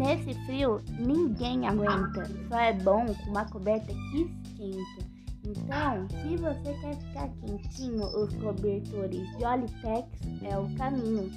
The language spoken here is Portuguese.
nesse frio ninguém aguenta. Só é bom com uma coberta que esquenta. Então, se você quer ficar quentinho, os cobertores de Olitex é o caminho.